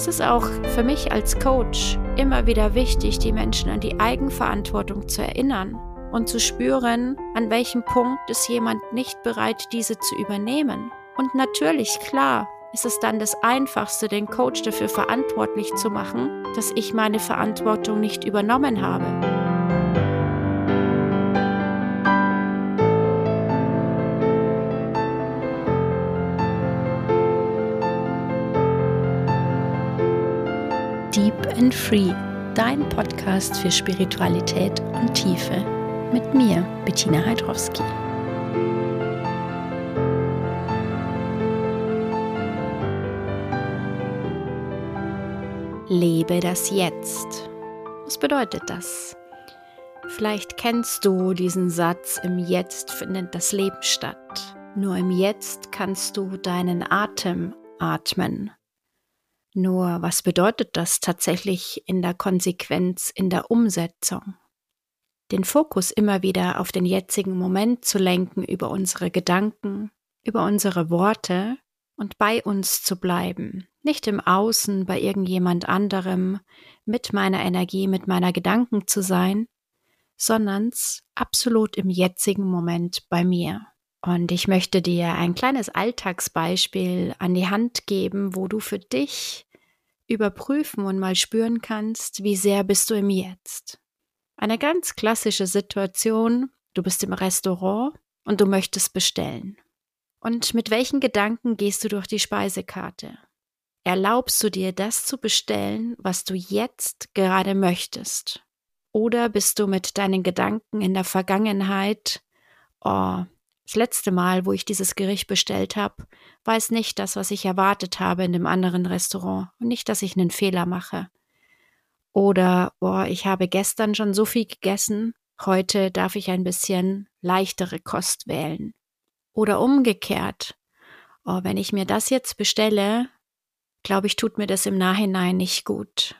Es ist auch für mich als Coach immer wieder wichtig, die Menschen an die Eigenverantwortung zu erinnern und zu spüren, an welchem Punkt ist jemand nicht bereit, diese zu übernehmen. Und natürlich, klar, ist es dann das Einfachste, den Coach dafür verantwortlich zu machen, dass ich meine Verantwortung nicht übernommen habe. Deep and Free, dein Podcast für Spiritualität und Tiefe. Mit mir, Bettina Heidrowski. Lebe das Jetzt. Was bedeutet das? Vielleicht kennst du diesen Satz, im Jetzt findet das Leben statt. Nur im Jetzt kannst du deinen Atem atmen. Nur was bedeutet das tatsächlich in der Konsequenz, in der Umsetzung? Den Fokus immer wieder auf den jetzigen Moment zu lenken über unsere Gedanken, über unsere Worte und bei uns zu bleiben, nicht im Außen bei irgendjemand anderem, mit meiner Energie, mit meiner Gedanken zu sein, sondern absolut im jetzigen Moment bei mir. Und ich möchte dir ein kleines Alltagsbeispiel an die Hand geben, wo du für dich überprüfen und mal spüren kannst, wie sehr bist du im Jetzt. Eine ganz klassische Situation, du bist im Restaurant und du möchtest bestellen. Und mit welchen Gedanken gehst du durch die Speisekarte? Erlaubst du dir das zu bestellen, was du jetzt gerade möchtest? Oder bist du mit deinen Gedanken in der Vergangenheit, oh, das letzte Mal, wo ich dieses Gericht bestellt habe, war es nicht das, was ich erwartet habe in dem anderen Restaurant und nicht, dass ich einen Fehler mache. Oder, boah, ich habe gestern schon so viel gegessen, heute darf ich ein bisschen leichtere Kost wählen. Oder umgekehrt. Oh, wenn ich mir das jetzt bestelle, glaube ich, tut mir das im Nachhinein nicht gut.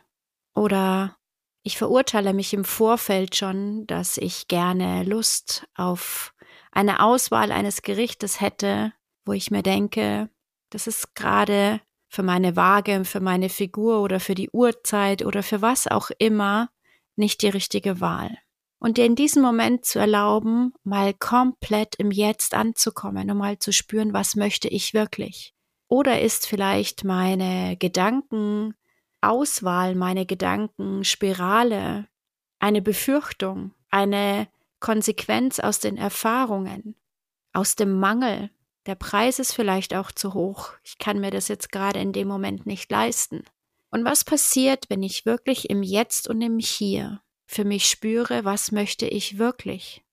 Oder ich verurteile mich im Vorfeld schon, dass ich gerne Lust auf eine Auswahl eines Gerichtes hätte, wo ich mir denke, das ist gerade für meine Waage, für meine Figur oder für die Uhrzeit oder für was auch immer nicht die richtige Wahl und dir in diesem Moment zu erlauben, mal komplett im Jetzt anzukommen, um mal zu spüren, was möchte ich wirklich. Oder ist vielleicht meine Gedankenauswahl, meine Gedankenspirale eine Befürchtung, eine Konsequenz aus den Erfahrungen, aus dem Mangel. Der Preis ist vielleicht auch zu hoch. Ich kann mir das jetzt gerade in dem Moment nicht leisten. Und was passiert, wenn ich wirklich im Jetzt und im Hier für mich spüre, was möchte ich wirklich?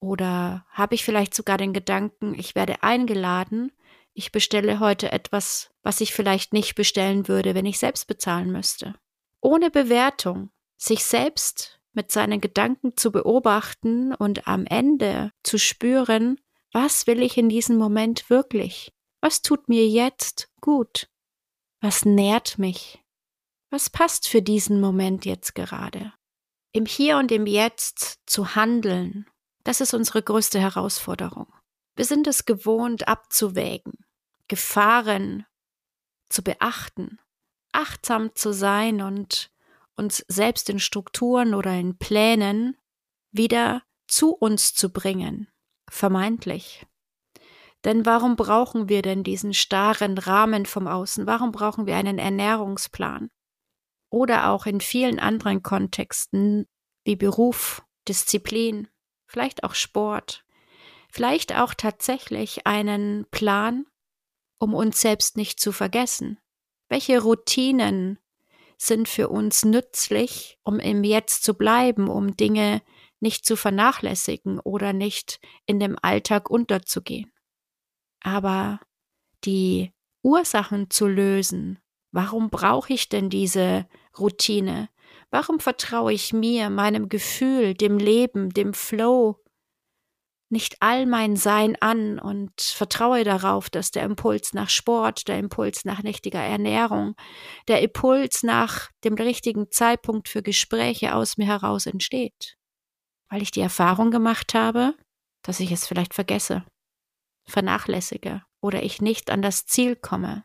Oder habe ich vielleicht sogar den Gedanken, ich werde eingeladen, ich bestelle heute etwas, was ich vielleicht nicht bestellen würde, wenn ich selbst bezahlen müsste. Ohne Bewertung, sich selbst mit seinen Gedanken zu beobachten und am Ende zu spüren, was will ich in diesem Moment wirklich? Was tut mir jetzt gut? Was nährt mich? Was passt für diesen Moment jetzt gerade? Im Hier und im Jetzt zu handeln, das ist unsere größte Herausforderung. Wir sind es gewohnt abzuwägen, Gefahren zu beachten, achtsam zu sein und uns selbst in Strukturen oder in Plänen wieder zu uns zu bringen, vermeintlich. Denn warum brauchen wir denn diesen starren Rahmen vom Außen? Warum brauchen wir einen Ernährungsplan? oder auch in vielen anderen Kontexten wie Beruf, Disziplin, vielleicht auch Sport, vielleicht auch tatsächlich einen Plan, um uns selbst nicht zu vergessen. Welche Routinen sind für uns nützlich, um im Jetzt zu bleiben, um Dinge nicht zu vernachlässigen oder nicht in dem Alltag unterzugehen. Aber die Ursachen zu lösen, warum brauche ich denn diese Routine? Warum vertraue ich mir, meinem Gefühl, dem Leben, dem Flow, nicht all mein Sein an und vertraue darauf, dass der Impuls nach Sport, der Impuls nach nächtiger Ernährung, der Impuls nach dem richtigen Zeitpunkt für Gespräche aus mir heraus entsteht. Weil ich die Erfahrung gemacht habe, dass ich es vielleicht vergesse, vernachlässige oder ich nicht an das Ziel komme.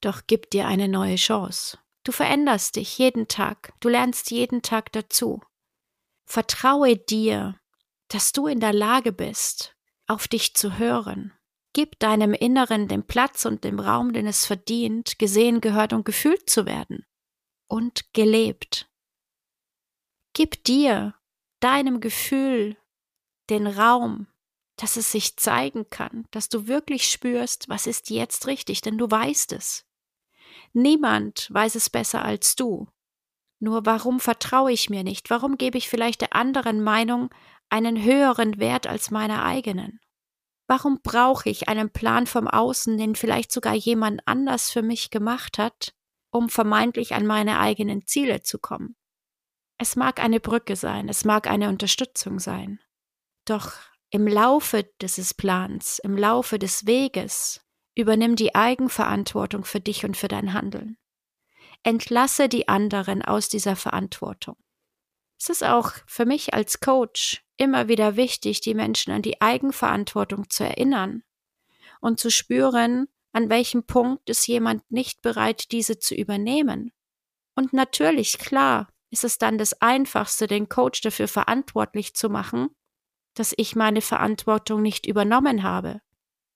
Doch gib dir eine neue Chance. Du veränderst dich jeden Tag, du lernst jeden Tag dazu. Vertraue dir, dass du in der Lage bist, auf dich zu hören. Gib deinem Inneren den Platz und den Raum, den es verdient, gesehen, gehört und gefühlt zu werden. Und gelebt. Gib dir, deinem Gefühl, den Raum, dass es sich zeigen kann, dass du wirklich spürst, was ist jetzt richtig, denn du weißt es. Niemand weiß es besser als du. Nur warum vertraue ich mir nicht? Warum gebe ich vielleicht der anderen Meinung einen höheren Wert als meiner eigenen? Warum brauche ich einen Plan vom Außen, den vielleicht sogar jemand anders für mich gemacht hat, um vermeintlich an meine eigenen Ziele zu kommen? Es mag eine Brücke sein, es mag eine Unterstützung sein. Doch im Laufe dieses Plans, im Laufe des Weges, übernimm die Eigenverantwortung für dich und für dein Handeln. Entlasse die anderen aus dieser Verantwortung. Es ist auch für mich als Coach immer wieder wichtig, die Menschen an die Eigenverantwortung zu erinnern und zu spüren, an welchem Punkt ist jemand nicht bereit, diese zu übernehmen. Und natürlich, klar, ist es dann das Einfachste, den Coach dafür verantwortlich zu machen, dass ich meine Verantwortung nicht übernommen habe.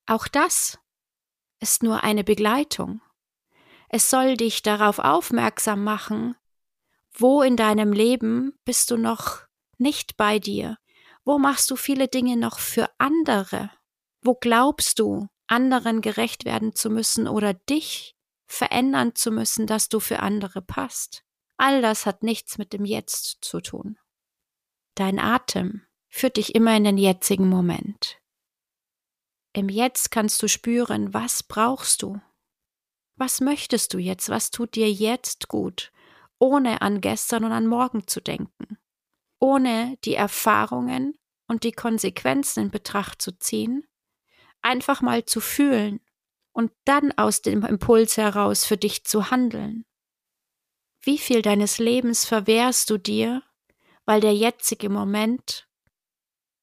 Auch das ist nur eine Begleitung. Es soll dich darauf aufmerksam machen, wo in deinem Leben bist du noch nicht bei dir? Wo machst du viele Dinge noch für andere? Wo glaubst du, anderen gerecht werden zu müssen oder dich verändern zu müssen, dass du für andere passt? All das hat nichts mit dem Jetzt zu tun. Dein Atem führt dich immer in den jetzigen Moment. Im Jetzt kannst du spüren, was brauchst du? Was möchtest du jetzt? Was tut dir jetzt gut, ohne an gestern und an morgen zu denken? Ohne die Erfahrungen und die Konsequenzen in Betracht zu ziehen, einfach mal zu fühlen und dann aus dem Impuls heraus für dich zu handeln. Wie viel deines Lebens verwehrst du dir, weil der jetzige Moment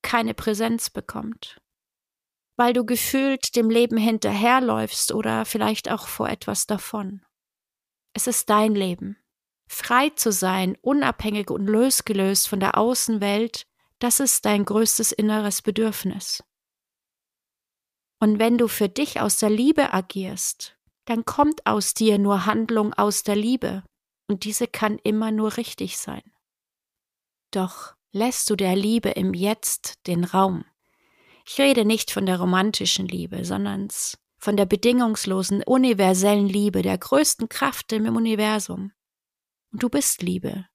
keine Präsenz bekommt? Weil du gefühlt dem Leben hinterherläufst oder vielleicht auch vor etwas davon. Es ist dein Leben. Frei zu sein, unabhängig und losgelöst von der Außenwelt, das ist dein größtes inneres Bedürfnis. Und wenn du für dich aus der Liebe agierst, dann kommt aus dir nur Handlung aus der Liebe, und diese kann immer nur richtig sein. Doch lässt du der Liebe im Jetzt den Raum. Ich rede nicht von der romantischen Liebe, sondern von der bedingungslosen, universellen Liebe, der größten Kraft im Universum. Und du bist Liebe.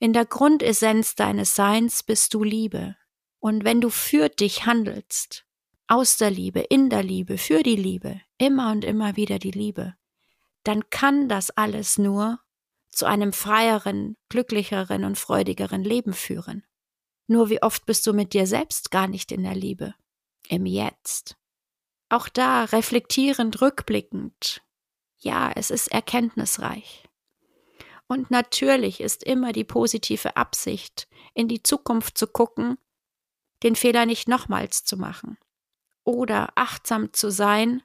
In der Grundessenz deines Seins bist du Liebe. Und wenn du für dich handelst, aus der Liebe, in der Liebe, für die Liebe, immer und immer wieder die Liebe, dann kann das alles nur zu einem freieren, glücklicheren und freudigeren Leben führen. Nur wie oft bist du mit dir selbst gar nicht in der Liebe? Im Jetzt. Auch da reflektierend, rückblickend. Ja, es ist erkenntnisreich. Und natürlich ist immer die positive Absicht, in die Zukunft zu gucken, den Fehler nicht nochmals zu machen. Oder achtsam zu sein,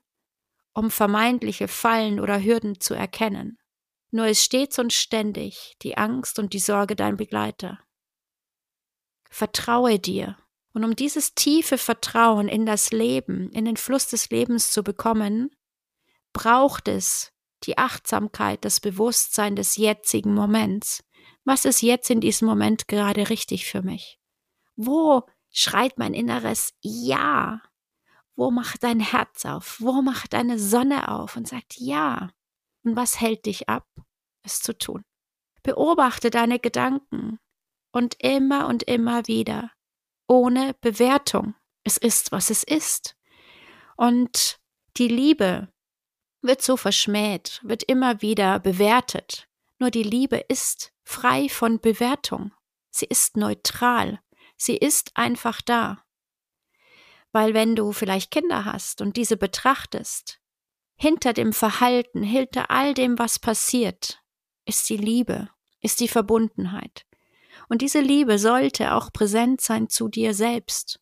um vermeintliche Fallen oder Hürden zu erkennen. Nur ist stets und ständig die Angst und die Sorge dein Begleiter. Vertraue dir. Und um dieses tiefe Vertrauen in das Leben, in den Fluss des Lebens zu bekommen, braucht es die Achtsamkeit, das Bewusstsein des jetzigen Moments. Was ist jetzt in diesem Moment gerade richtig für mich? Wo schreit mein inneres Ja? Wo macht dein Herz auf? Wo macht deine Sonne auf und sagt Ja? Und was hält dich ab, es zu tun? Beobachte deine Gedanken und immer und immer wieder, ohne Bewertung. Es ist, was es ist. Und die Liebe wird so verschmäht, wird immer wieder bewertet. Nur die Liebe ist frei von Bewertung. Sie ist neutral. Sie ist einfach da. Weil wenn du vielleicht Kinder hast und diese betrachtest, hinter dem Verhalten, hinter all dem, was passiert, ist die Liebe, ist die Verbundenheit. Und diese Liebe sollte auch präsent sein zu dir selbst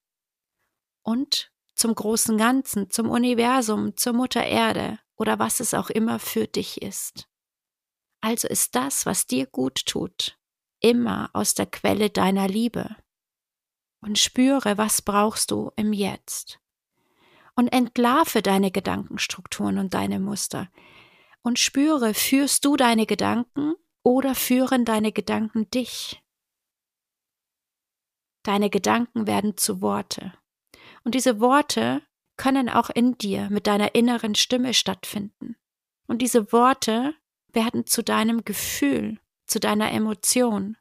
und zum großen Ganzen, zum Universum, zur Mutter Erde oder was es auch immer für dich ist. Also ist das, was dir gut tut, immer aus der Quelle deiner Liebe. Und spüre, was brauchst du im Jetzt. Und entlarve deine Gedankenstrukturen und deine Muster. Und spüre, führst du deine Gedanken oder führen deine Gedanken dich? Deine Gedanken werden zu Worte. Und diese Worte können auch in dir mit deiner inneren Stimme stattfinden. Und diese Worte werden zu deinem Gefühl, zu deiner Emotion.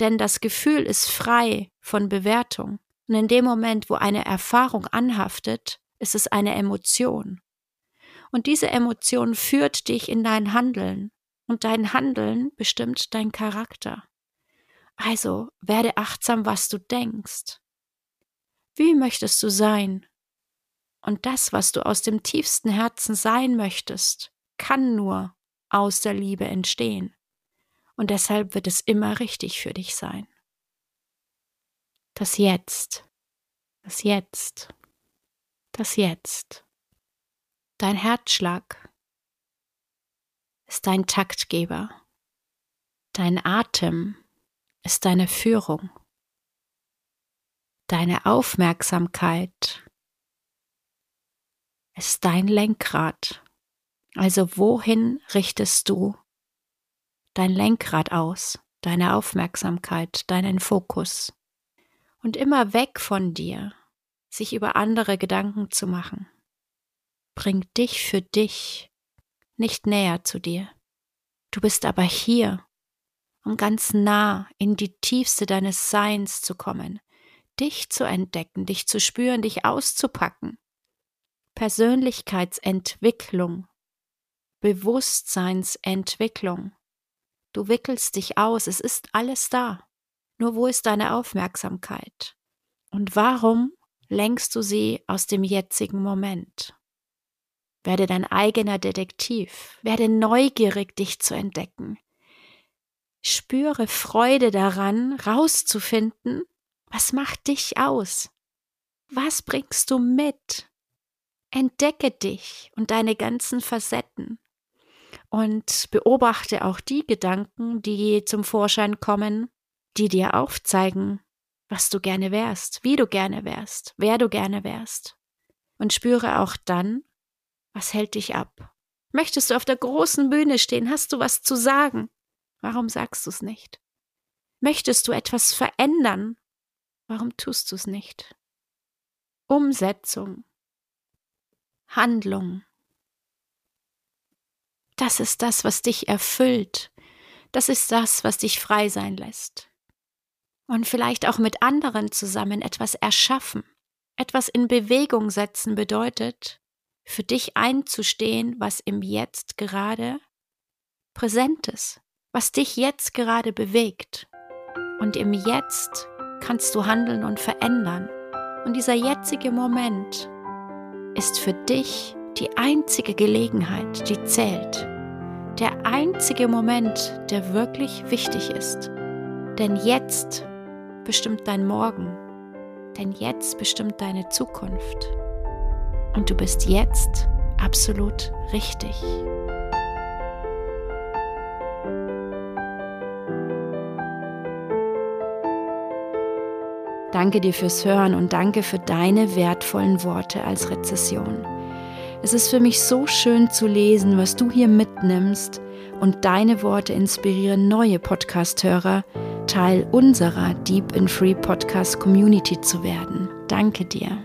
Denn das Gefühl ist frei von Bewertung. Und in dem Moment, wo eine Erfahrung anhaftet, ist es eine Emotion. Und diese Emotion führt dich in dein Handeln. Und dein Handeln bestimmt dein Charakter. Also werde achtsam, was du denkst. Wie möchtest du sein? Und das, was du aus dem tiefsten Herzen sein möchtest, kann nur aus der Liebe entstehen. Und deshalb wird es immer richtig für dich sein. Das Jetzt, das Jetzt, das Jetzt. Dein Herzschlag ist dein Taktgeber. Dein Atem ist deine Führung. Deine Aufmerksamkeit ist dein Lenkrad. Also wohin richtest du dein Lenkrad aus, deine Aufmerksamkeit, deinen Fokus? Und immer weg von dir, sich über andere Gedanken zu machen, bringt dich für dich nicht näher zu dir. Du bist aber hier, um ganz nah in die Tiefste deines Seins zu kommen, dich zu entdecken, dich zu spüren, dich auszupacken. Persönlichkeitsentwicklung, Bewusstseinsentwicklung. Du wickelst dich aus, es ist alles da. Nur wo ist deine Aufmerksamkeit? Und warum lenkst du sie aus dem jetzigen Moment? Werde dein eigener Detektiv, werde neugierig, dich zu entdecken. Spüre Freude daran, rauszufinden, was macht dich aus? Was bringst du mit? Entdecke dich und deine ganzen Facetten und beobachte auch die Gedanken, die zum Vorschein kommen, die dir aufzeigen, was du gerne wärst, wie du gerne wärst, wer du gerne wärst. Und spüre auch dann, was hält dich ab. Möchtest du auf der großen Bühne stehen? Hast du was zu sagen? Warum sagst du es nicht? Möchtest du etwas verändern? Warum tust du es nicht? Umsetzung Handlung. Das ist das, was dich erfüllt. Das ist das, was dich frei sein lässt. Und vielleicht auch mit anderen zusammen etwas erschaffen. Etwas in Bewegung setzen bedeutet, für dich einzustehen, was im Jetzt gerade präsent ist, was dich jetzt gerade bewegt. Und im Jetzt kannst du handeln und verändern. Und dieser jetzige Moment ist für dich die einzige Gelegenheit, die zählt. Der einzige Moment, der wirklich wichtig ist. Denn jetzt bestimmt dein Morgen. Denn jetzt bestimmt deine Zukunft. Und du bist jetzt absolut richtig. Danke dir fürs Hören und danke für deine wertvollen Worte als Rezession. Es ist für mich so schön zu lesen, was du hier mitnimmst und deine Worte inspirieren neue Podcast-Hörer, Teil unserer Deep in Free Podcast Community zu werden. Danke dir.